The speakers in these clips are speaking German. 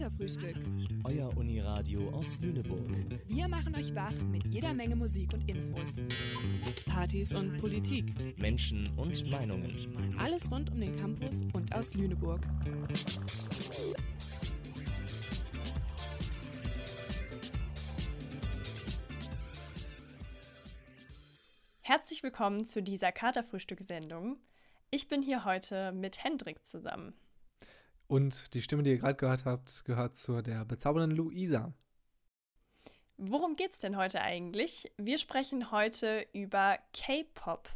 Katerfrühstück. Euer Uniradio aus Lüneburg. Wir machen euch wach mit jeder Menge Musik und Infos. Partys und Politik. Menschen und Meinungen. Alles rund um den Campus und aus Lüneburg. Herzlich willkommen zu dieser Katerfrühstück-Sendung. Ich bin hier heute mit Hendrik zusammen. Und die Stimme, die ihr gerade gehört habt, gehört zu der bezaubernden Luisa. Worum geht's denn heute eigentlich? Wir sprechen heute über K-Pop.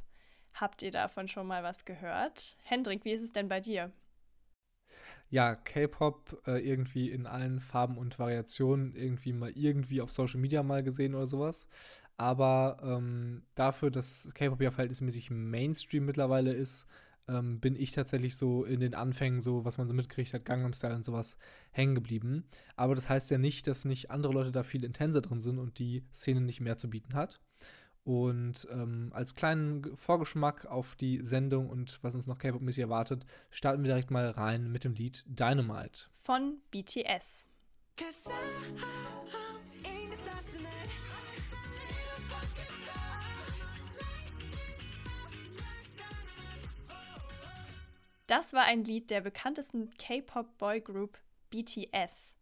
Habt ihr davon schon mal was gehört? Hendrik, wie ist es denn bei dir? Ja, K-Pop äh, irgendwie in allen Farben und Variationen irgendwie mal irgendwie auf Social Media mal gesehen oder sowas. Aber ähm, dafür, dass K-Pop ja verhältnismäßig Mainstream mittlerweile ist, ähm, bin ich tatsächlich so in den Anfängen, so was man so mitgekriegt hat, Gangnam Style und sowas, hängen geblieben. Aber das heißt ja nicht, dass nicht andere Leute da viel intenser drin sind und die Szene nicht mehr zu bieten hat. Und ähm, als kleinen Vorgeschmack auf die Sendung und was uns noch K-Pop-mäßig erwartet, starten wir direkt mal rein mit dem Lied Dynamite. Von BTS. Das war ein Lied der bekanntesten K-Pop-Boygroup BTS.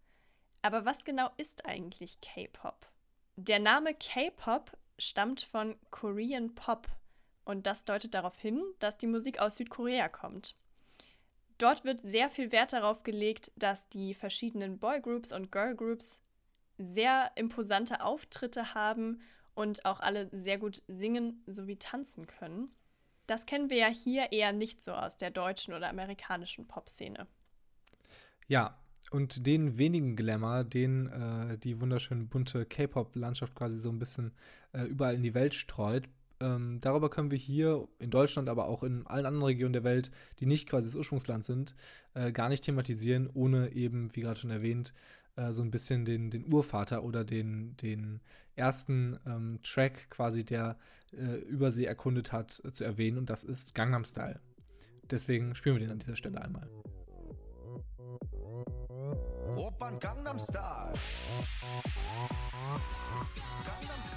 Aber was genau ist eigentlich K-Pop? Der Name K-Pop stammt von Korean Pop und das deutet darauf hin, dass die Musik aus Südkorea kommt. Dort wird sehr viel Wert darauf gelegt, dass die verschiedenen Boygroups und Girlgroups sehr imposante Auftritte haben und auch alle sehr gut singen sowie tanzen können. Das kennen wir ja hier eher nicht so aus der deutschen oder amerikanischen Popszene. Ja, und den wenigen Glamour, den äh, die wunderschöne bunte K-Pop-Landschaft quasi so ein bisschen äh, überall in die Welt streut, ähm, darüber können wir hier in Deutschland, aber auch in allen anderen Regionen der Welt, die nicht quasi das Ursprungsland sind, äh, gar nicht thematisieren, ohne eben, wie gerade schon erwähnt, äh, so ein bisschen den, den Urvater oder den, den ersten ähm, Track quasi, der äh, Übersee erkundet hat, äh, zu erwähnen. Und das ist Gangnam Style. Deswegen spielen wir den an dieser Stelle einmal. Open Gangnam Style. Gangnam Style.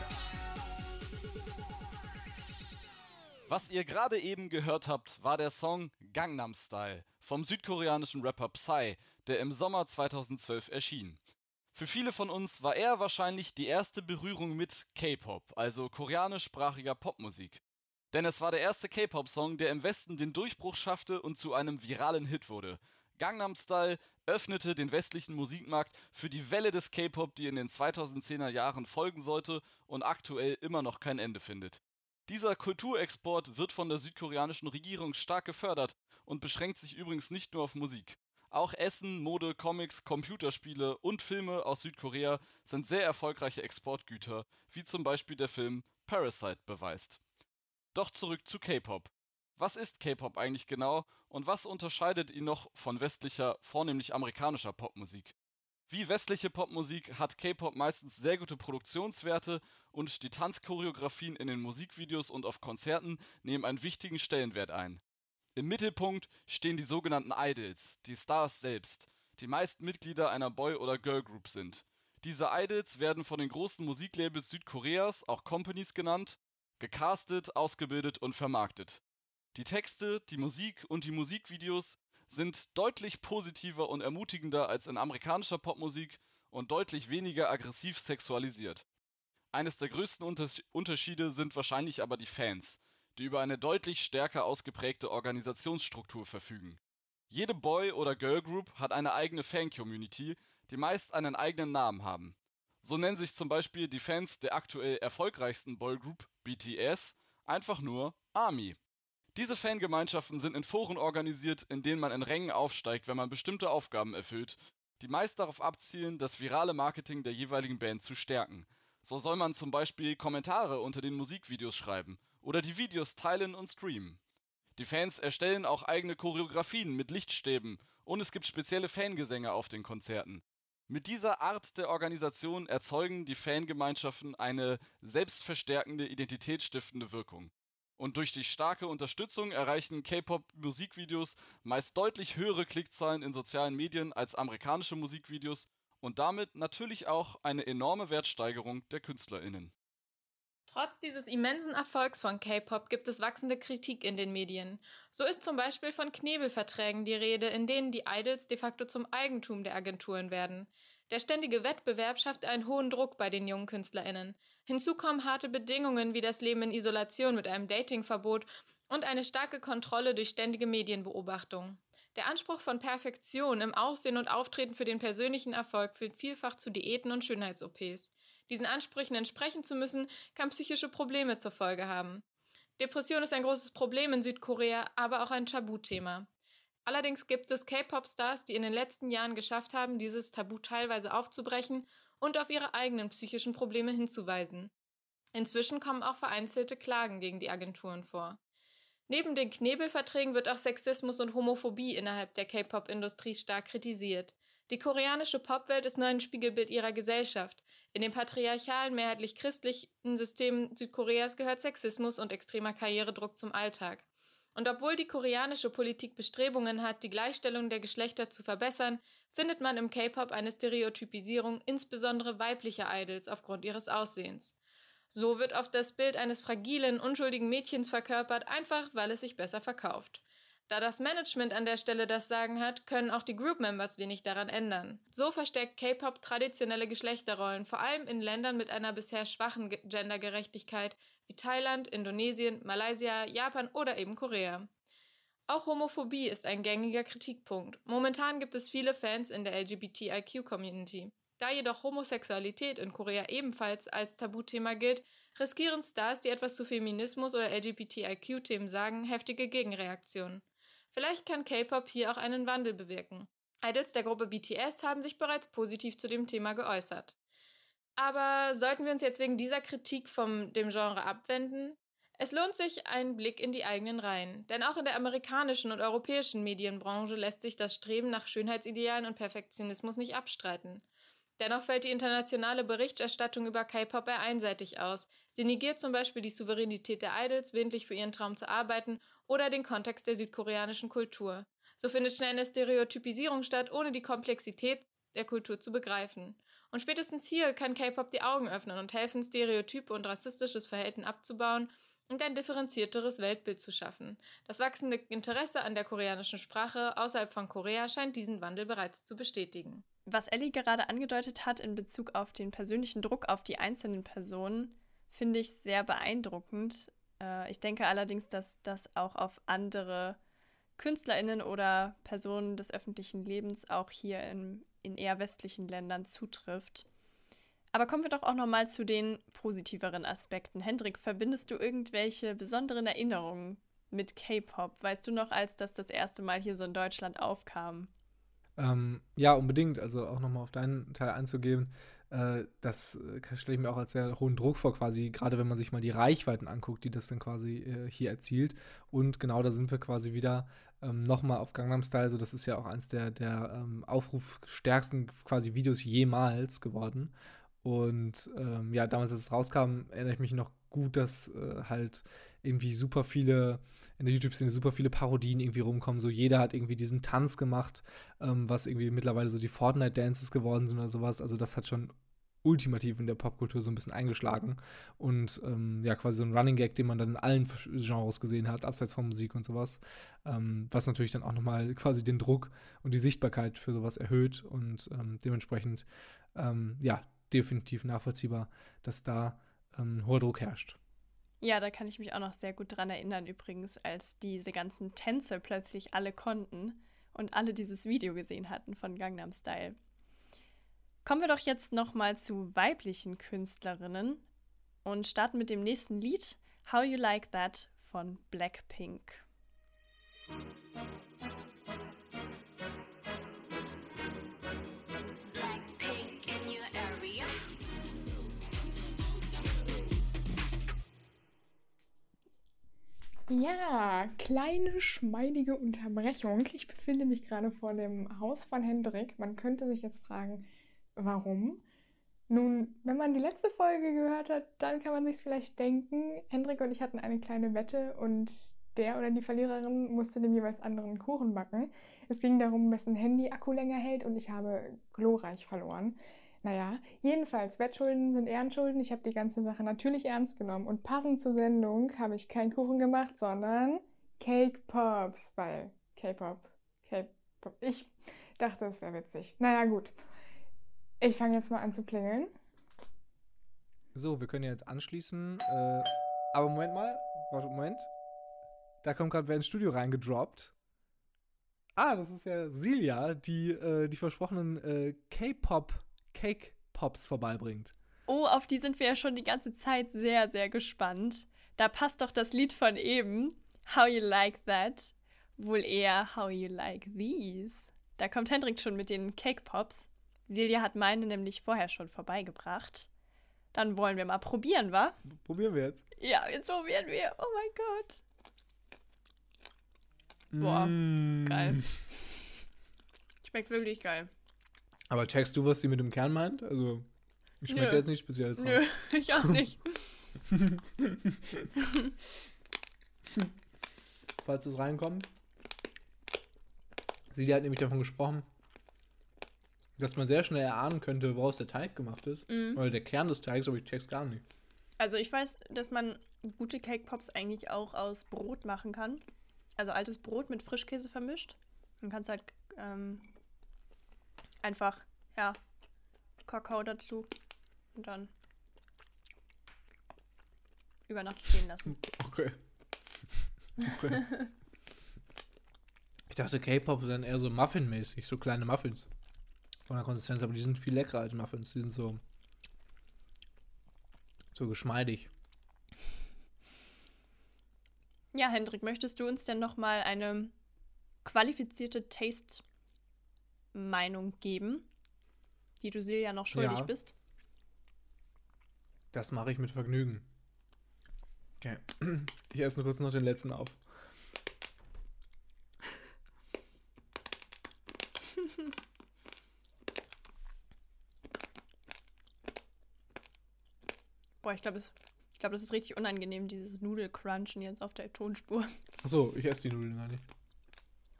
Was ihr gerade eben gehört habt, war der Song Gangnam Style vom südkoreanischen Rapper Psy, der im Sommer 2012 erschien. Für viele von uns war er wahrscheinlich die erste Berührung mit K-Pop, also koreanischsprachiger Popmusik. Denn es war der erste K-Pop-Song, der im Westen den Durchbruch schaffte und zu einem viralen Hit wurde. Gangnam Style öffnete den westlichen Musikmarkt für die Welle des K-Pop, die in den 2010er Jahren folgen sollte und aktuell immer noch kein Ende findet. Dieser Kulturexport wird von der südkoreanischen Regierung stark gefördert und beschränkt sich übrigens nicht nur auf Musik. Auch Essen, Mode, Comics, Computerspiele und Filme aus Südkorea sind sehr erfolgreiche Exportgüter, wie zum Beispiel der Film Parasite beweist. Doch zurück zu K-Pop. Was ist K-Pop eigentlich genau und was unterscheidet ihn noch von westlicher, vornehmlich amerikanischer Popmusik? Wie westliche Popmusik hat K-Pop meistens sehr gute Produktionswerte und die Tanzchoreografien in den Musikvideos und auf Konzerten nehmen einen wichtigen Stellenwert ein. Im Mittelpunkt stehen die sogenannten Idols, die Stars selbst, die meist Mitglieder einer Boy- oder Girlgroup sind. Diese Idols werden von den großen Musiklabels Südkoreas, auch Companies genannt, gecastet, ausgebildet und vermarktet. Die Texte, die Musik und die Musikvideos sind deutlich positiver und ermutigender als in amerikanischer Popmusik und deutlich weniger aggressiv sexualisiert. Eines der größten Unterschiede sind wahrscheinlich aber die Fans, die über eine deutlich stärker ausgeprägte Organisationsstruktur verfügen. Jede Boy- oder Girlgroup hat eine eigene Fan-Community, die meist einen eigenen Namen haben. So nennen sich zum Beispiel die Fans der aktuell erfolgreichsten Boygroup BTS einfach nur ARMY. Diese Fangemeinschaften sind in Foren organisiert, in denen man in Rängen aufsteigt, wenn man bestimmte Aufgaben erfüllt, die meist darauf abzielen, das virale Marketing der jeweiligen Band zu stärken. So soll man zum Beispiel Kommentare unter den Musikvideos schreiben oder die Videos teilen und streamen. Die Fans erstellen auch eigene Choreografien mit Lichtstäben und es gibt spezielle Fangesänge auf den Konzerten. Mit dieser Art der Organisation erzeugen die Fangemeinschaften eine selbstverstärkende, identitätsstiftende Wirkung. Und durch die starke Unterstützung erreichen K-Pop-Musikvideos meist deutlich höhere Klickzahlen in sozialen Medien als amerikanische Musikvideos und damit natürlich auch eine enorme Wertsteigerung der KünstlerInnen. Trotz dieses immensen Erfolgs von K-Pop gibt es wachsende Kritik in den Medien. So ist zum Beispiel von Knebelverträgen die Rede, in denen die Idols de facto zum Eigentum der Agenturen werden. Der ständige Wettbewerb schafft einen hohen Druck bei den jungen KünstlerInnen. Hinzu kommen harte Bedingungen wie das Leben in Isolation mit einem Datingverbot und eine starke Kontrolle durch ständige Medienbeobachtung. Der Anspruch von Perfektion im Aussehen und Auftreten für den persönlichen Erfolg führt vielfach zu Diäten und Schönheits-OPs. Diesen Ansprüchen entsprechen zu müssen, kann psychische Probleme zur Folge haben. Depression ist ein großes Problem in Südkorea, aber auch ein Tabuthema. Allerdings gibt es K-Pop-Stars, die in den letzten Jahren geschafft haben, dieses Tabu teilweise aufzubrechen und auf ihre eigenen psychischen Probleme hinzuweisen. Inzwischen kommen auch vereinzelte Klagen gegen die Agenturen vor. Neben den Knebelverträgen wird auch Sexismus und Homophobie innerhalb der K-Pop-Industrie stark kritisiert. Die koreanische Popwelt ist nur ein Spiegelbild ihrer Gesellschaft. In den patriarchalen, mehrheitlich christlichen Systemen Südkoreas gehört Sexismus und extremer Karrieredruck zum Alltag. Und obwohl die koreanische Politik Bestrebungen hat, die Gleichstellung der Geschlechter zu verbessern, findet man im K-Pop eine Stereotypisierung insbesondere weiblicher Idols aufgrund ihres Aussehens. So wird oft das Bild eines fragilen, unschuldigen Mädchens verkörpert, einfach weil es sich besser verkauft. Da das Management an der Stelle das Sagen hat, können auch die Group-Members wenig daran ändern. So verstärkt K-Pop traditionelle Geschlechterrollen, vor allem in Ländern mit einer bisher schwachen Gendergerechtigkeit wie Thailand, Indonesien, Malaysia, Japan oder eben Korea. Auch Homophobie ist ein gängiger Kritikpunkt. Momentan gibt es viele Fans in der LGBTIQ-Community. Da jedoch Homosexualität in Korea ebenfalls als Tabuthema gilt, riskieren Stars, die etwas zu Feminismus oder LGBTIQ-Themen sagen, heftige Gegenreaktionen. Vielleicht kann K-Pop hier auch einen Wandel bewirken. Idols der Gruppe BTS haben sich bereits positiv zu dem Thema geäußert. Aber sollten wir uns jetzt wegen dieser Kritik vom dem Genre abwenden? Es lohnt sich ein Blick in die eigenen Reihen, denn auch in der amerikanischen und europäischen Medienbranche lässt sich das Streben nach Schönheitsidealen und Perfektionismus nicht abstreiten. Dennoch fällt die internationale Berichterstattung über K-Pop eher einseitig aus. Sie negiert zum Beispiel die Souveränität der Idols, willentlich für ihren Traum zu arbeiten, oder den Kontext der südkoreanischen Kultur. So findet schnell eine Stereotypisierung statt, ohne die Komplexität der Kultur zu begreifen. Und spätestens hier kann K-Pop die Augen öffnen und helfen, Stereotype und rassistisches Verhalten abzubauen und ein differenzierteres Weltbild zu schaffen. Das wachsende Interesse an der koreanischen Sprache außerhalb von Korea scheint diesen Wandel bereits zu bestätigen. Was Ellie gerade angedeutet hat in Bezug auf den persönlichen Druck auf die einzelnen Personen, finde ich sehr beeindruckend. Äh, ich denke allerdings, dass das auch auf andere KünstlerInnen oder Personen des öffentlichen Lebens auch hier in, in eher westlichen Ländern zutrifft. Aber kommen wir doch auch nochmal zu den positiveren Aspekten. Hendrik, verbindest du irgendwelche besonderen Erinnerungen mit K-Pop? Weißt du noch, als das das erste Mal hier so in Deutschland aufkam? Ähm, ja, unbedingt. Also auch nochmal auf deinen Teil einzugehen. Äh, das äh, stelle ich mir auch als sehr hohen Druck vor, quasi, gerade wenn man sich mal die Reichweiten anguckt, die das dann quasi äh, hier erzielt. Und genau da sind wir quasi wieder ähm, nochmal auf Gangnam Style. Also das ist ja auch eins der, der ähm, aufrufstärksten quasi Videos jemals geworden. Und ähm, ja, damals, als es rauskam, erinnere ich mich noch gut, dass äh, halt irgendwie super viele, in der YouTube-Szene super viele Parodien irgendwie rumkommen. So jeder hat irgendwie diesen Tanz gemacht, ähm, was irgendwie mittlerweile so die Fortnite-Dances geworden sind oder sowas. Also das hat schon ultimativ in der Popkultur so ein bisschen eingeschlagen. Und ähm, ja, quasi so ein Running Gag, den man dann in allen Genres gesehen hat, abseits von Musik und sowas. Ähm, was natürlich dann auch nochmal quasi den Druck und die Sichtbarkeit für sowas erhöht und ähm, dementsprechend, ähm, ja, definitiv nachvollziehbar, dass da ähm, hoher Druck herrscht. Ja, da kann ich mich auch noch sehr gut dran erinnern, übrigens, als diese ganzen Tänze plötzlich alle konnten und alle dieses Video gesehen hatten von Gangnam Style. Kommen wir doch jetzt nochmal zu weiblichen Künstlerinnen und starten mit dem nächsten Lied, How You Like That von Blackpink. Ja, kleine schmeidige Unterbrechung. Ich befinde mich gerade vor dem Haus von Hendrik. Man könnte sich jetzt fragen, warum? Nun, wenn man die letzte Folge gehört hat, dann kann man sich vielleicht denken, Hendrik und ich hatten eine kleine Wette und der oder die Verliererin musste dem jeweils anderen Kuchen backen. Es ging darum, wessen Handy-Akku länger hält und ich habe glorreich verloren. Naja, jedenfalls, Wettschulden sind Ehrenschulden. Ich habe die ganze Sache natürlich ernst genommen und passend zur Sendung habe ich keinen Kuchen gemacht, sondern Cake Pops, weil K-Pop, K-Pop. Ich dachte, es wäre witzig. Naja, gut. Ich fange jetzt mal an zu klingeln. So, wir können jetzt anschließen. Äh, aber Moment mal. Warte, Moment. Da kommt gerade wer ins Studio reingedroppt. Ah, das ist ja Silja, die äh, die versprochenen äh, K-Pop Cake Pops vorbeibringt. Oh, auf die sind wir ja schon die ganze Zeit sehr, sehr gespannt. Da passt doch das Lied von eben, How You Like That, wohl eher How You Like These. Da kommt Hendrik schon mit den Cake Pops. Silja hat meine nämlich vorher schon vorbeigebracht. Dann wollen wir mal probieren, wa? Probieren wir jetzt. Ja, jetzt probieren wir. Oh mein Gott. Boah, Mm. geil. Schmeckt wirklich geil. Aber checkst du, was sie mit dem Kern meint? Also, ich schmeckt jetzt nicht speziell raus. Nö, ich auch nicht. Falls es reinkommt. Silja hat nämlich davon gesprochen, dass man sehr schnell erahnen könnte, woraus der Teig gemacht ist. Mhm. Oder der Kern des Teigs, aber ich check's gar nicht. Also ich weiß, dass man gute Cake Pops eigentlich auch aus Brot machen kann. Also altes Brot mit Frischkäse vermischt. Dann kannst du halt ähm, einfach, ja, Kakao dazu und dann über Nacht stehen lassen. Okay. okay. ich dachte, K-Pop wären eher so Muffin-mäßig, so kleine Muffins. Von der Konsistenz, aber die sind viel leckerer als Muffins. Die sind so. so geschmeidig. Ja, Hendrik, möchtest du uns denn nochmal eine qualifizierte Taste-Meinung geben, die du Silja noch schuldig Ja. bist? Das mache ich mit Vergnügen. Okay. Ich esse nur kurz noch den letzten auf. Boah, ich glaube, ich glaube, das ist richtig unangenehm, dieses Nudelcrunchen jetzt auf der Tonspur. Achso, ich esse die Nudeln gar nicht.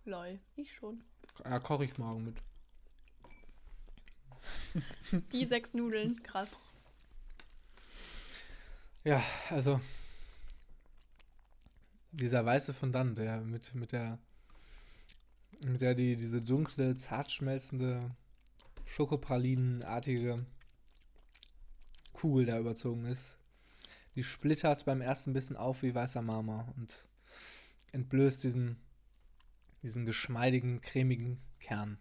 Lol, ich schon. Ja, koche ich morgen mit. Die sechs Nudeln, krass. Ja, also. Dieser weiße Fondant, der mit, mit der. mit der die, diese dunkle, zart schmelzende, Schokopralinenartige Kugel da überzogen ist. Die splittert beim ersten Bissen auf wie weißer Marmor und entblößt diesen, diesen geschmeidigen, cremigen Kern.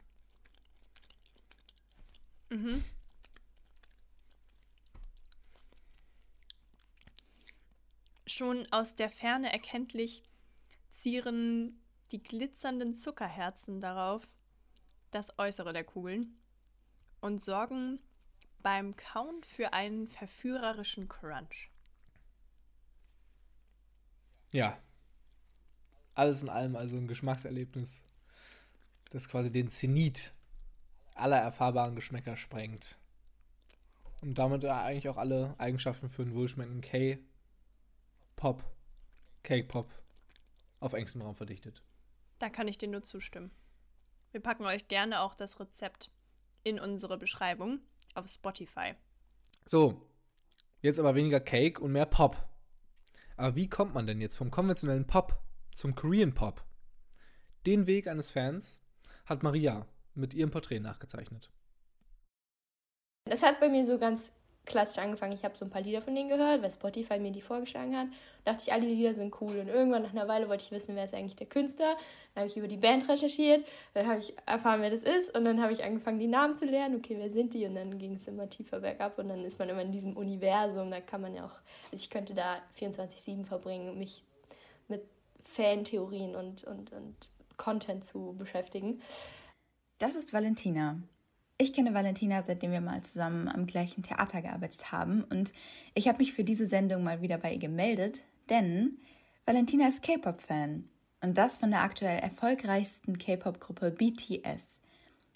Mhm. Schon aus der Ferne erkenntlich zieren die glitzernden Zuckerherzen darauf das Äußere der Kugeln und sorgen beim Kauen für einen verführerischen Crunch. Ja. Alles in allem also ein Geschmackserlebnis, das quasi den Zenit aller erfahrbaren Geschmäcker sprengt. Und damit eigentlich auch alle Eigenschaften für einen wohlschmeckenden K-Pop, Cake-Pop auf engstem Raum verdichtet. Da kann ich dir nur zustimmen. Wir packen euch gerne auch das Rezept in unsere Beschreibung auf Spotify. So, jetzt aber weniger Cake und mehr Pop. Aber wie kommt man denn jetzt vom konventionellen Pop zum Korean Pop? Den Weg eines Fans hat Maria mit ihrem Porträt nachgezeichnet. Das hat bei mir so ganz klassisch angefangen. Ich habe so ein paar Lieder von denen gehört, weil Spotify mir die vorgeschlagen hat. dachte ich, alle Lieder sind cool. Und irgendwann nach einer Weile wollte ich wissen, wer ist eigentlich der Künstler. Dann habe ich über die Band recherchiert. Dann habe ich erfahren, wer das ist. Und dann habe ich angefangen, die Namen zu lernen. Okay, wer sind die? Und dann ging es immer tiefer bergab. Und dann ist man immer in diesem Universum. Da kann man ja auch, also ich könnte da 24-7 verbringen, um mich mit Fantheorien und, und, und Content zu beschäftigen. Das ist Valentina. Ich kenne Valentina, seitdem wir mal zusammen am gleichen Theater gearbeitet haben und ich habe mich für diese Sendung mal wieder bei ihr gemeldet, denn Valentina ist K-Pop-Fan und das von der aktuell erfolgreichsten K-Pop-Gruppe BTS.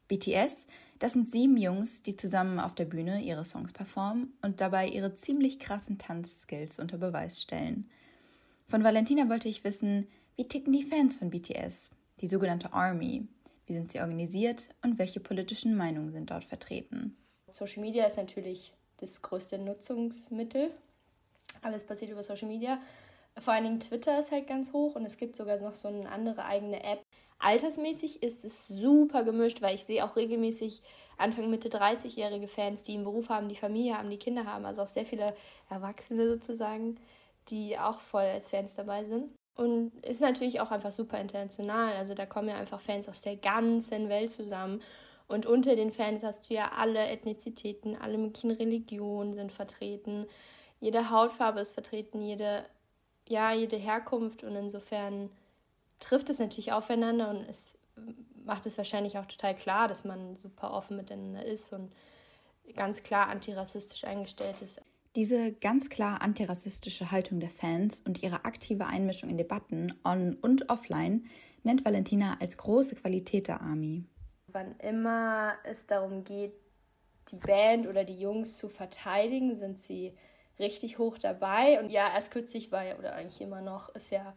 BTS, Das sind sieben Jungs, die zusammen auf der Bühne ihre Songs performen und dabei ihre ziemlich krassen Tanzskills unter Beweis stellen. Von Valentina wollte ich wissen, wie ticken die Fans von BTS, die sogenannte Army, wie sind sie organisiert und welche politischen Meinungen sind dort vertreten. Social Media ist natürlich das größte Nutzungsmittel. Alles passiert über Social Media. Vor allen Dingen Twitter ist halt ganz hoch und es gibt sogar noch so eine andere eigene App, Altersmäßig ist es super gemischt, weil ich sehe auch regelmäßig Anfang Mitte 30-jährige Fans, die einen Beruf haben, die Familie haben, die Kinder haben, also auch sehr viele Erwachsene sozusagen, die auch voll als Fans dabei sind. Und ist natürlich auch einfach super international. Also da kommen ja einfach Fans aus der ganzen Welt zusammen. Und unter den Fans hast du ja alle Ethnizitäten, alle möglichen Religionen sind vertreten. Jede Hautfarbe ist vertreten, jede, ja, jede Herkunft. Und insofern trifft es natürlich aufeinander und es macht es wahrscheinlich auch total klar, dass man super offen miteinander ist und ganz klar antirassistisch eingestellt ist. Diese ganz klar antirassistische Haltung der Fans und ihre aktive Einmischung in Debatten on und offline nennt Valentina als große Qualität der Army. Wann immer es darum geht, die Band oder die Jungs zu verteidigen, sind sie richtig hoch dabei. Und ja, erst kürzlich war ja, oder eigentlich immer noch, ist ja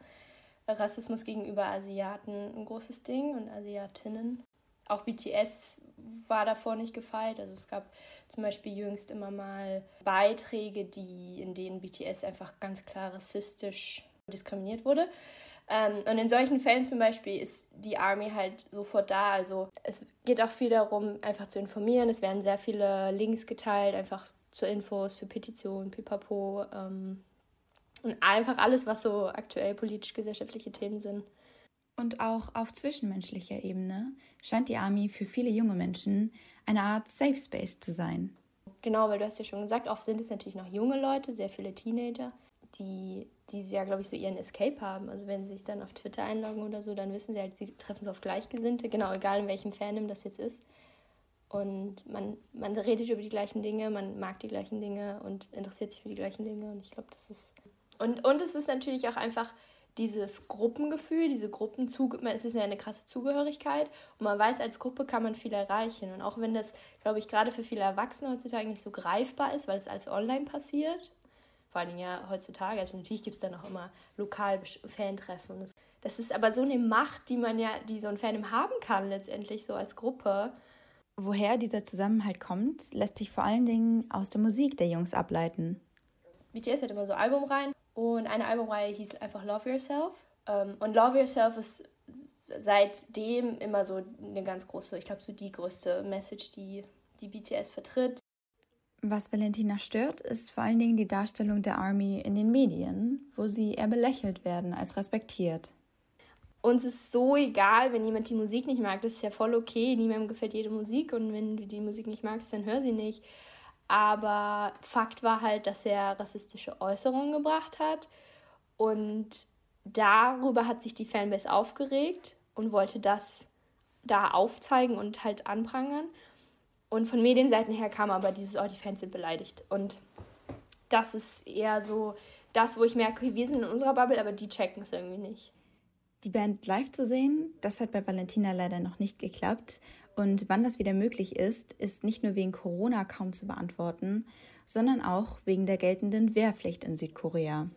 Rassismus gegenüber Asiaten ein großes Ding und Asiatinnen. Auch BTS war davor nicht gefeit. Also es gab zum Beispiel jüngst immer mal Beiträge, die, in denen BTS einfach ganz klar rassistisch diskriminiert wurde. Ähm, und in solchen Fällen zum Beispiel ist die Army halt sofort da. Also es geht auch viel darum, einfach zu informieren. Es werden sehr viele Links geteilt, einfach zu Infos, für Petitionen, pipapo. Ähm, und einfach alles, was so aktuell politisch-gesellschaftliche Themen sind. Und auch auf zwischenmenschlicher Ebene scheint die Army für viele junge Menschen eine Art Safe Space zu sein. Genau, weil du hast ja schon gesagt, oft sind es natürlich noch junge Leute, sehr viele Teenager, die, die ja, glaube ich, so ihren Escape haben. Also wenn sie sich dann auf Twitter einloggen oder so, dann wissen sie halt, sie treffen sich auf Gleichgesinnte, genau, egal in welchem Fandom das jetzt ist. Und man, man redet über die gleichen Dinge, man mag die gleichen Dinge und interessiert sich für die gleichen Dinge. Und ich glaube, das ist und, und es ist natürlich auch einfach dieses Gruppengefühl, diese Gruppenzug, es ist ja eine krasse Zugehörigkeit und man weiß, als Gruppe kann man viel erreichen. Und auch wenn das, glaube ich, gerade für viele Erwachsene heutzutage nicht so greifbar ist, weil es alles online passiert, vor allem ja heutzutage, also natürlich gibt es da noch immer lokal Fantreffen. Das ist aber so eine Macht, die man ja, die so ein Fandom haben kann letztendlich, so als Gruppe. Woher dieser Zusammenhalt kommt, lässt sich vor allen Dingen aus der Musik der Jungs ableiten. BTS hat immer so Albumreihen und eine Albumreihe hieß einfach Love Yourself. Ähm, und Love Yourself ist seitdem immer so eine ganz große, ich glaube, so die größte Message, die die BTS vertritt. Was Valentina stört, ist vor allen Dingen die Darstellung der Army in den Medien, wo sie eher belächelt werden als respektiert. Uns ist so egal, wenn jemand die Musik nicht mag, das ist ja voll okay. Niemandem gefällt jede Musik und wenn du die Musik nicht magst, dann hör sie nicht. Aber Fakt war halt, dass er rassistische Äußerungen gebracht hat. Und darüber hat sich die Fanbase aufgeregt und wollte das da aufzeigen und halt anprangern. Und von Medienseiten her kam aber dieses, oh, die Fans sind beleidigt. Und das ist eher so das, wo ich merke, wir sind in unserer Bubble, aber die checken es irgendwie nicht. Die Band live zu sehen, das hat bei Valentina leider noch nicht geklappt. Und wann das wieder möglich ist, ist nicht nur wegen Corona kaum zu beantworten, sondern auch wegen der geltenden Wehrpflicht in Südkorea.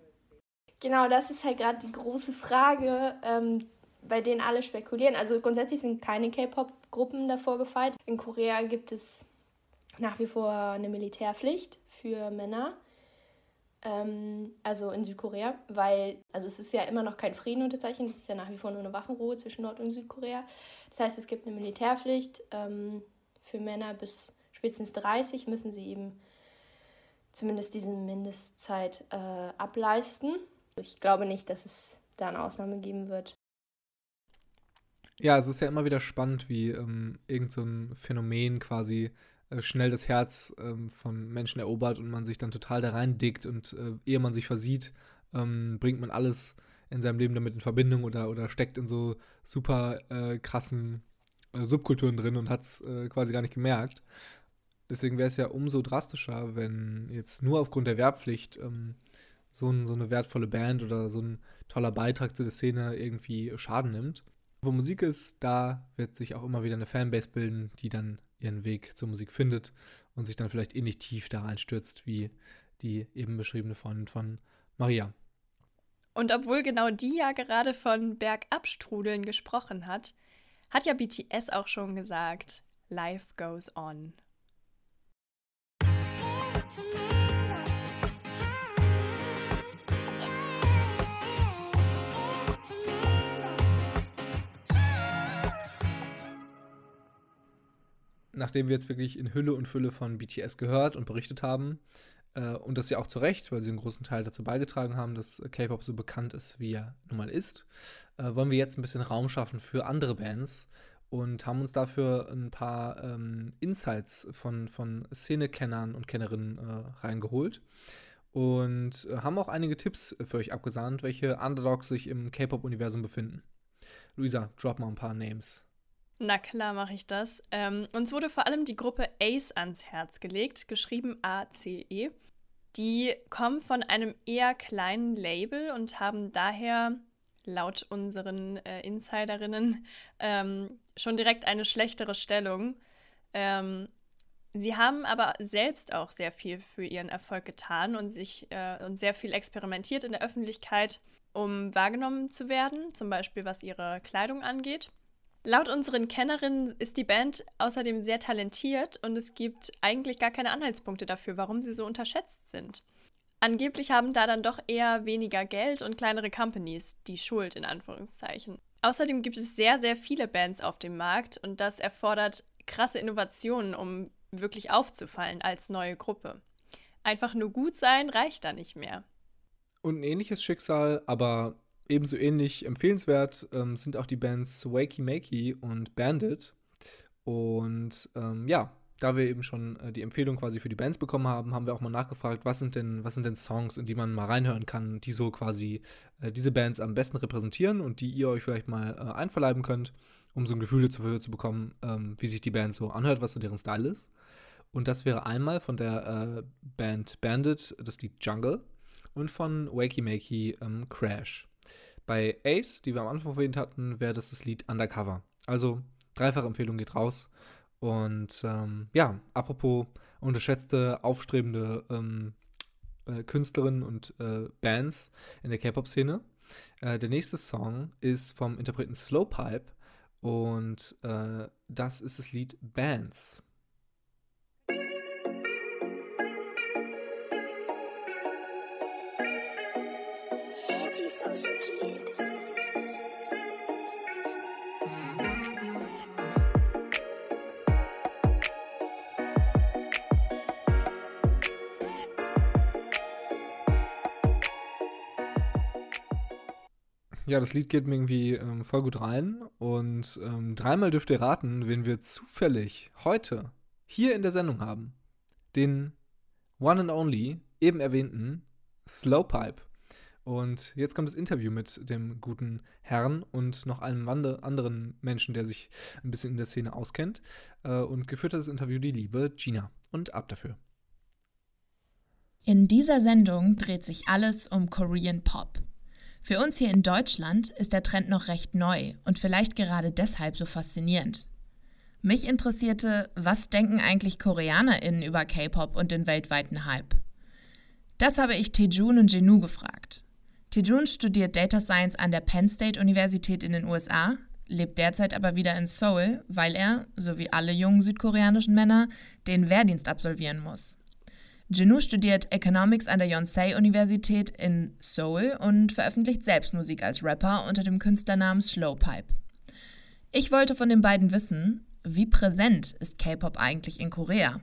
Genau, das ist halt gerade die große Frage, ähm, bei denen alle spekulieren. Also grundsätzlich sind keine K-Pop-Gruppen davor gefeit. In Korea gibt es nach wie vor eine Militärpflicht für Männer ähm, also in Südkorea, weil, also es ist ja immer noch kein Frieden unterzeichnet, es ist ja nach wie vor nur eine Waffenruhe zwischen Nord- und Südkorea. Das heißt, es gibt eine Militärpflicht ähm, für Männer bis spätestens 30 müssen sie eben zumindest diese Mindestzeit äh, ableisten. Ich glaube nicht, dass es da eine Ausnahme geben wird. Ja, es ist ja immer wieder spannend, wie ähm, irgend so ein Phänomen quasi schnell das Herz ähm, von Menschen erobert und man sich dann total da rein dickt und äh, ehe man sich versieht, ähm, bringt man alles in seinem Leben damit in Verbindung oder, oder steckt in so super äh, krassen äh, Subkulturen drin und hat es äh, quasi gar nicht gemerkt. Deswegen wäre es ja umso drastischer, wenn jetzt nur aufgrund der Wehrpflicht ähm, so, ein, so eine wertvolle Band oder so ein toller Beitrag zu der Szene irgendwie Schaden nimmt. Wo Musik ist, da wird sich auch immer wieder eine Fanbase bilden, die dann ihren Weg zur Musik findet und sich dann vielleicht ähnlich tief da reinstürzt wie die eben beschriebene Freundin von Maria. Und obwohl genau die ja gerade von Bergabstrudeln gesprochen hat, hat ja BTS auch schon gesagt, Life goes on. Nachdem wir jetzt wirklich in Hülle und Fülle von BTS gehört und berichtet haben, äh, und das ja auch zu Recht, weil sie einen großen Teil dazu beigetragen haben, dass K-Pop so bekannt ist, wie er nun mal ist, äh, wollen wir jetzt ein bisschen Raum schaffen für andere Bands und haben uns dafür ein paar ähm, Insights von, von Szenekennern und Kennerinnen äh, reingeholt und äh, haben auch einige Tipps für euch abgesandt, welche Underdogs sich im K-Pop-Universum befinden. Luisa, drop mal ein paar Names. Na klar mache ich das. Ähm, uns wurde vor allem die Gruppe Ace ans Herz gelegt, geschrieben A-C-E. Die kommen von einem eher kleinen Label und haben daher laut unseren äh, Insiderinnen ähm, schon direkt eine schlechtere Stellung. Ähm, sie haben aber selbst auch sehr viel für ihren Erfolg getan und sich äh, und sehr viel experimentiert in der Öffentlichkeit, um wahrgenommen zu werden, zum Beispiel was ihre Kleidung angeht. Laut unseren Kennerinnen ist die Band außerdem sehr talentiert und es gibt eigentlich gar keine Anhaltspunkte dafür, warum sie so unterschätzt sind. Angeblich haben da dann doch eher weniger Geld und kleinere Companies die Schuld in Anführungszeichen. Außerdem gibt es sehr, sehr viele Bands auf dem Markt und das erfordert krasse Innovationen, um wirklich aufzufallen als neue Gruppe. Einfach nur gut sein reicht da nicht mehr. Und ein ähnliches Schicksal, aber ebenso ähnlich empfehlenswert ähm, sind auch die Bands Wakey Makey und Bandit. Und ähm, ja, da wir eben schon äh, die Empfehlung quasi für die Bands bekommen haben, haben wir auch mal nachgefragt, was sind denn, was sind denn Songs, in die man mal reinhören kann, die so quasi äh, diese Bands am besten repräsentieren und die ihr euch vielleicht mal äh, einverleiben könnt, um so ein Gefühl dafür zu bekommen, ähm, wie sich die Band so anhört, was so deren Style ist. Und das wäre einmal von der äh, Band Bandit das Lied Jungle und von Wakey Makey ähm, Crash. Bei Ace, die wir am Anfang erwähnt hatten, wäre das das Lied Undercover. Also dreifache Empfehlung geht raus. Und ähm, ja, apropos unterschätzte, aufstrebende ähm, äh, Künstlerinnen und äh, Bands in der K-Pop-Szene. Äh, der nächste Song ist vom Interpreten Slowpipe und äh, das ist das Lied Bands. Ja, das Lied geht mir irgendwie ähm, voll gut rein. Und ähm, dreimal dürft ihr raten, wen wir zufällig heute hier in der Sendung haben. Den One and Only, eben erwähnten Slowpipe. Und jetzt kommt das Interview mit dem guten Herrn und noch einem anderen Menschen, der sich ein bisschen in der Szene auskennt. Äh, und geführt hat das Interview die liebe Gina. Und ab dafür. In dieser Sendung dreht sich alles um Korean Pop. Für uns hier in Deutschland ist der Trend noch recht neu und vielleicht gerade deshalb so faszinierend. Mich interessierte, was denken eigentlich KoreanerInnen über K-Pop und den weltweiten Hype? Das habe ich Tejun und Jenu gefragt. Tejun studiert Data Science an der Penn State Universität in den USA, lebt derzeit aber wieder in Seoul, weil er, so wie alle jungen südkoreanischen Männer, den Wehrdienst absolvieren muss. Jinu studiert Economics an der Yonsei-Universität in Seoul und veröffentlicht selbst Musik als Rapper unter dem Künstlernamen Slowpipe. Ich wollte von den beiden wissen, wie präsent ist K-Pop eigentlich in Korea?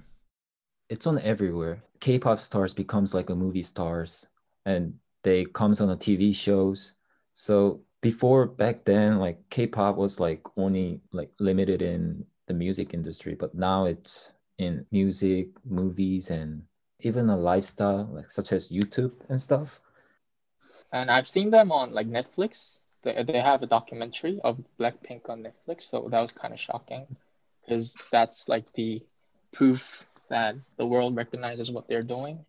It's on everywhere. K-pop stars becomes like a movie stars and they comes on the TV shows. So before back then like K-pop was like only like limited in the music industry, but now it's in music, movies and even a lifestyle like such as YouTube and stuff. And I've seen them on like Netflix. They, they have a documentary of Blackpink on Netflix, so that was kind of shocking because that's like the proof that the world recognizes what they're doing.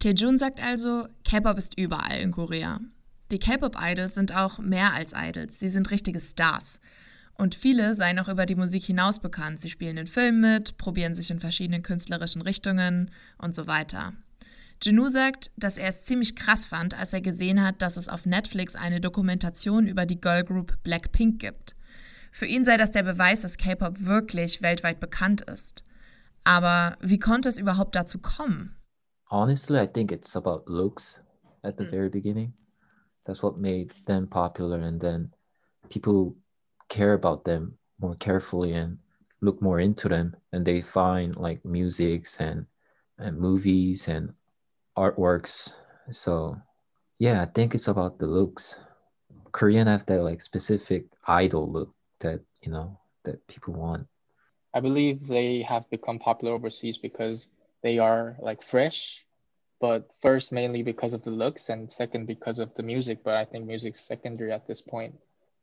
Taejun sagt also, K-Pop ist überall in Korea. Die K-Pop-Idols sind auch mehr als Idols, sie sind richtige Stars. Und viele seien auch über die Musik hinaus bekannt. Sie spielen in Filmen mit, probieren sich in verschiedenen künstlerischen Richtungen und so weiter. Janu sagt, dass er es ziemlich krass fand, als er gesehen hat, dass es auf Netflix eine Dokumentation über die Girlgroup Blackpink gibt. Für ihn sei das der Beweis, dass K-Pop wirklich weltweit bekannt ist. Aber wie konnte es überhaupt dazu kommen? Honestly, I think it's about looks at the Mm. very beginning. That's what made them popular, and then people care about them more carefully and look more into them, and they find like musics and and movies and artworks. So, yeah, I think it's about the looks. Korean have that like specific idol look that you know that people want. I believe they have become popular overseas because they are like fresh, but first mainly because of the looks and second because of the music. But I think music's secondary at this point.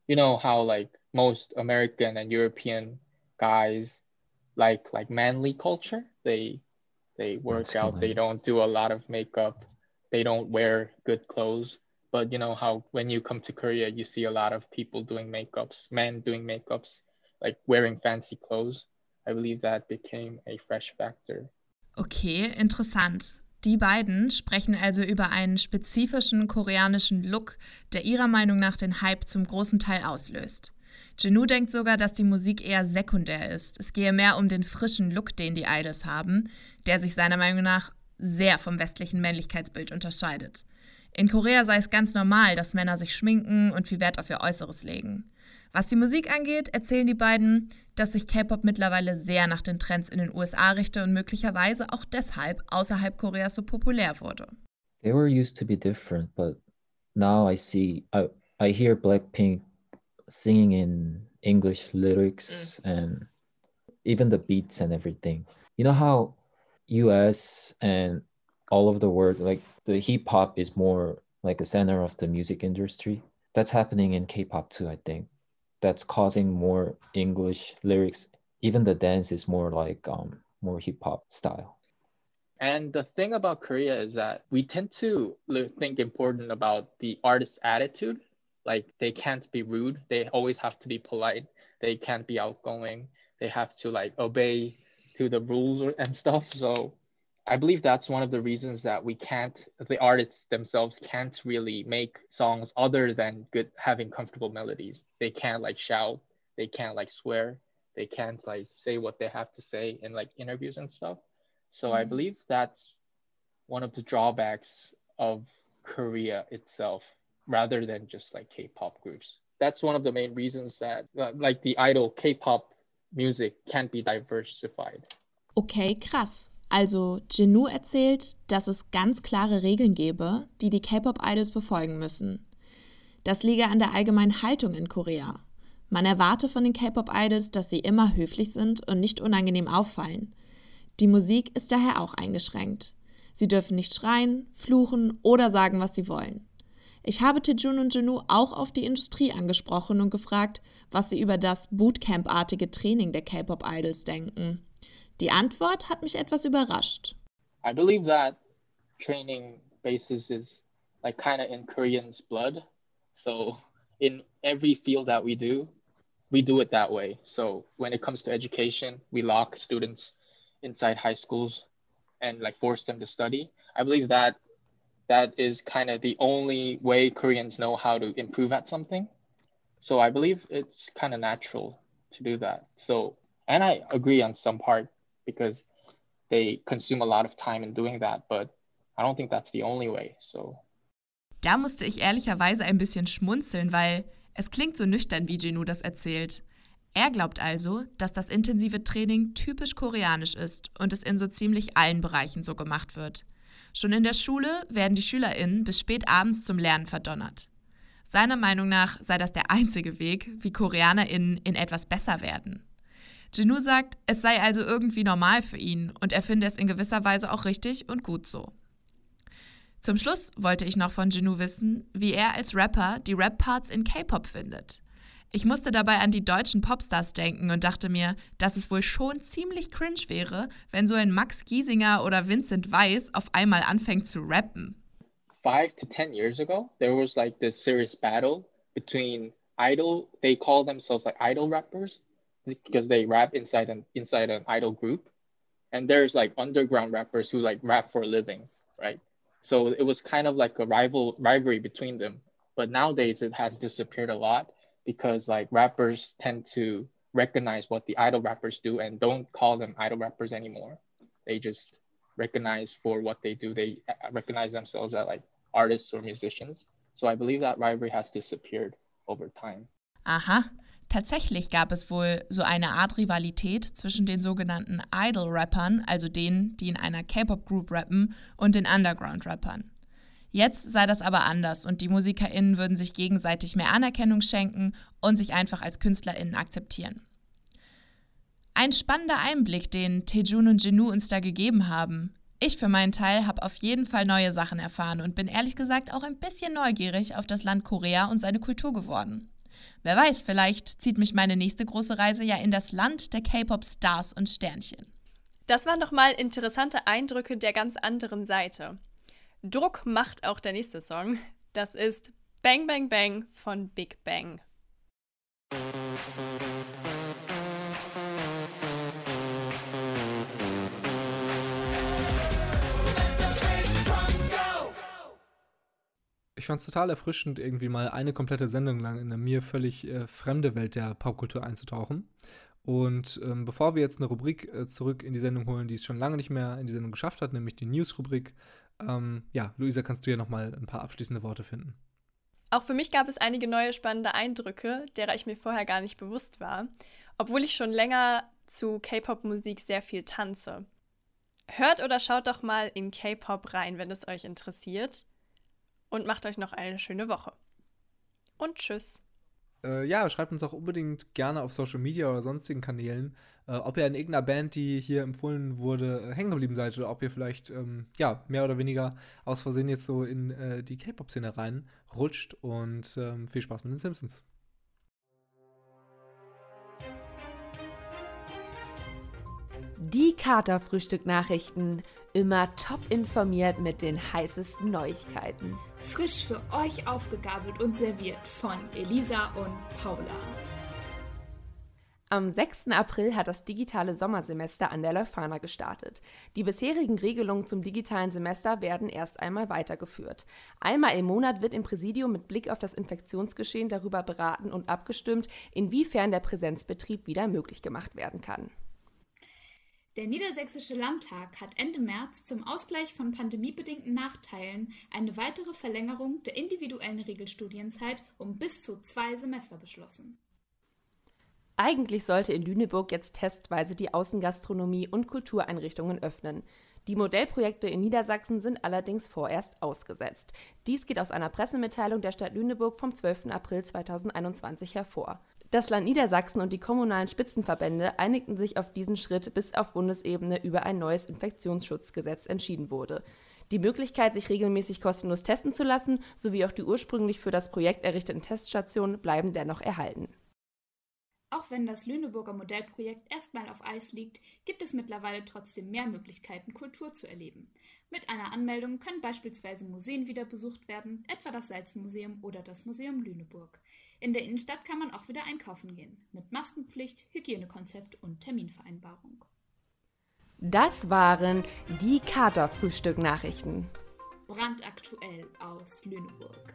You know how like most American and European guys like like manly culture. They they work out. They don't do a lot of makeup. They don't wear good clothes. But you know how when you come to Korea, you see a lot of people doing makeups, men doing makeups, like wearing fancy clothes. I believe that became a fresh factor. Okay, interessant. Die beiden sprechen also über einen spezifischen koreanischen Look, der ihrer Meinung nach den Hype zum großen Teil auslöst. Jenu denkt sogar, dass die Musik eher sekundär ist. Es gehe mehr um den frischen Look, den die Idols haben, der sich seiner Meinung nach sehr vom westlichen Männlichkeitsbild unterscheidet. In Korea sei es ganz normal, dass Männer sich schminken und viel Wert auf ihr Äußeres legen. Was die Musik angeht, erzählen die beiden, dass sich K-Pop mittlerweile sehr nach den Trends in den USA richte und möglicherweise auch deshalb außerhalb Koreas so populär wurde. They were used to be different, but now I see I I hear Blackpink singing in English lyrics and even the beats and everything. You know how US and all of the world like the hip hop is more like a center of the music industry. That's happening in K-pop too, I think. That's causing more English lyrics. Even the dance is more like um more hip hop style. And the thing about Korea is that we tend to think important about the artist's attitude. Like they can't be rude. They always have to be polite. They can't be outgoing. They have to like obey to the rules and stuff. So I believe that's one of the reasons that we can't, the artists themselves can't really make songs other than good, having comfortable melodies. They can't like shout. They can't like swear. They can't like say what they have to say in like interviews and stuff. So I Mhm. believe that's one of the drawbacks of Korea itself, rather than just like K-pop groups. That's one of the main reasons that uh, like the idol K-pop music can't be diversified. Okay, krass. Also, Jenu erzählt, dass es ganz klare Regeln gäbe, die die K-Pop-Idols befolgen müssen. Das liege an der allgemeinen Haltung in Korea. Man erwarte von den K-Pop-Idols, dass sie immer höflich sind und nicht unangenehm auffallen. Die Musik ist daher auch eingeschränkt. Sie dürfen nicht schreien, fluchen oder sagen, was sie wollen. Ich habe Tejun und Jenu auch auf die Industrie angesprochen und gefragt, was sie über das Bootcamp-artige Training der K-Pop-Idols denken. Die Antwort hat mich etwas überrascht. I believe that training basis is like kind of in Koreans' blood. So in every field that we do, we do it that way. So when it comes to education, we lock students inside high schools and like force them to study. I believe that that is kind of the only way Koreans know how to improve at something. So I believe it's kind of natural to do that. So and I agree on some part because they consume a lot of time in doing that, but I don't think that's the only way. So Da musste ich ehrlicherweise ein bisschen schmunzeln, weil es klingt so nüchtern, wie Jenu das erzählt. Er glaubt also, dass das intensive Training typisch koreanisch ist und es in so ziemlich allen Bereichen so gemacht wird. Schon in der Schule werden die SchülerInnen bis spät abends zum Lernen verdonnert. Seiner Meinung nach sei das der einzige Weg, wie KoreanerInnen in etwas besser werden. Jenu sagt, es sei also irgendwie normal für ihn und er finde es in gewisser Weise auch richtig und gut so. Zum Schluss wollte ich noch von Jenu wissen, wie er als Rapper die Rap-Parts in K-Pop findet. Ich musste dabei an die deutschen Popstars denken und dachte mir, dass es wohl schon ziemlich cringe wäre, wenn so ein Max Giesinger oder Vincent Weiss auf einmal anfängt zu rappen. five to ten years ago, there was like this serious battle between idol. They call themselves like idol rappers because they rap inside an inside an idol group, and there's like underground rappers who like rap for a living, right? So it was kind of like a rival rivalry between them. But nowadays it has disappeared a lot because like rappers tend to recognize what the idol rappers do and don't call them idol rappers anymore. They just recognize for what they do. They uh, recognize themselves as like artists or musicians. So I believe that rivalry has disappeared over time. Aha, tatsächlich gab es wohl so eine Art Rivalität zwischen den sogenannten Idol-Rappern, also denen, die in einer K-Pop-Group rappen, und den Underground-Rappern. Jetzt sei das aber anders und die MusikerInnen würden sich gegenseitig mehr Anerkennung schenken und sich einfach als KünstlerInnen akzeptieren. Ein spannender Einblick, den Tejun und Jinu uns da gegeben haben. Ich für meinen Teil habe auf jeden Fall neue Sachen erfahren und bin ehrlich gesagt auch ein bisschen neugierig auf das Land Korea und seine Kultur geworden. Wer weiß, vielleicht zieht mich meine nächste große Reise ja in das Land der K-Pop-Stars und Sternchen. Das waren doch mal interessante Eindrücke der ganz anderen Seite. Druck macht auch der nächste Song. Das ist Bang Bang Bang von Big Bang. Fand es total erfrischend, irgendwie mal eine komplette Sendung lang in eine mir völlig äh, fremde Welt der Popkultur einzutauchen. Und ähm, bevor wir jetzt eine Rubrik äh, zurück in die Sendung holen, die es schon lange nicht mehr in die Sendung geschafft hat, nämlich die News-Rubrik, ähm, ja, Luisa, kannst du ja noch mal ein paar abschließende Worte finden. Auch für mich gab es einige neue spannende Eindrücke, derer ich mir vorher gar nicht bewusst war, obwohl ich schon länger zu K-Pop-Musik sehr viel tanze. Hört oder schaut doch mal in K-Pop rein, wenn es euch interessiert. Und macht euch noch eine schöne Woche. Und tschüss. Äh, ja, schreibt uns auch unbedingt gerne auf Social Media oder sonstigen Kanälen, äh, ob ihr in irgendeiner Band, die hier empfohlen wurde, äh, hängen geblieben seid oder ob ihr vielleicht ähm, ja mehr oder weniger aus Versehen jetzt so in äh, die K-Pop-Szene reinrutscht und ähm, viel Spaß mit den Simpsons. Die Kater-Frühstück-Nachrichten. Immer top informiert mit den heißesten Neuigkeiten. Frisch für euch aufgegabelt und serviert von Elisa und Paula. Am 6. April hat das digitale Sommersemester an der Leuphana gestartet. Die bisherigen Regelungen zum digitalen Semester werden erst einmal weitergeführt. Einmal im Monat wird im Präsidium mit Blick auf das Infektionsgeschehen darüber beraten und abgestimmt, inwiefern der Präsenzbetrieb wieder möglich gemacht werden kann. Der Niedersächsische Landtag hat Ende März zum Ausgleich von pandemiebedingten Nachteilen eine weitere Verlängerung der individuellen Regelstudienzeit um bis zu zwei Semester beschlossen. Eigentlich sollte in Lüneburg jetzt testweise die Außengastronomie und Kultureinrichtungen öffnen. Die Modellprojekte in Niedersachsen sind allerdings vorerst ausgesetzt. Dies geht aus einer Pressemitteilung der Stadt Lüneburg vom 12. April 2021 hervor. Das Land Niedersachsen und die kommunalen Spitzenverbände einigten sich auf diesen Schritt, bis auf Bundesebene über ein neues Infektionsschutzgesetz entschieden wurde. Die Möglichkeit, sich regelmäßig kostenlos testen zu lassen, sowie auch die ursprünglich für das Projekt errichteten Teststationen bleiben dennoch erhalten. Auch wenn das Lüneburger Modellprojekt erstmal auf Eis liegt, gibt es mittlerweile trotzdem mehr Möglichkeiten, Kultur zu erleben. Mit einer Anmeldung können beispielsweise Museen wieder besucht werden, etwa das Salzmuseum oder das Museum Lüneburg. In der Innenstadt kann man auch wieder einkaufen gehen, mit Maskenpflicht, Hygienekonzept und Terminvereinbarung. Das waren die Kater-Frühstück-Nachrichten. Brandaktuell aus Lüneburg.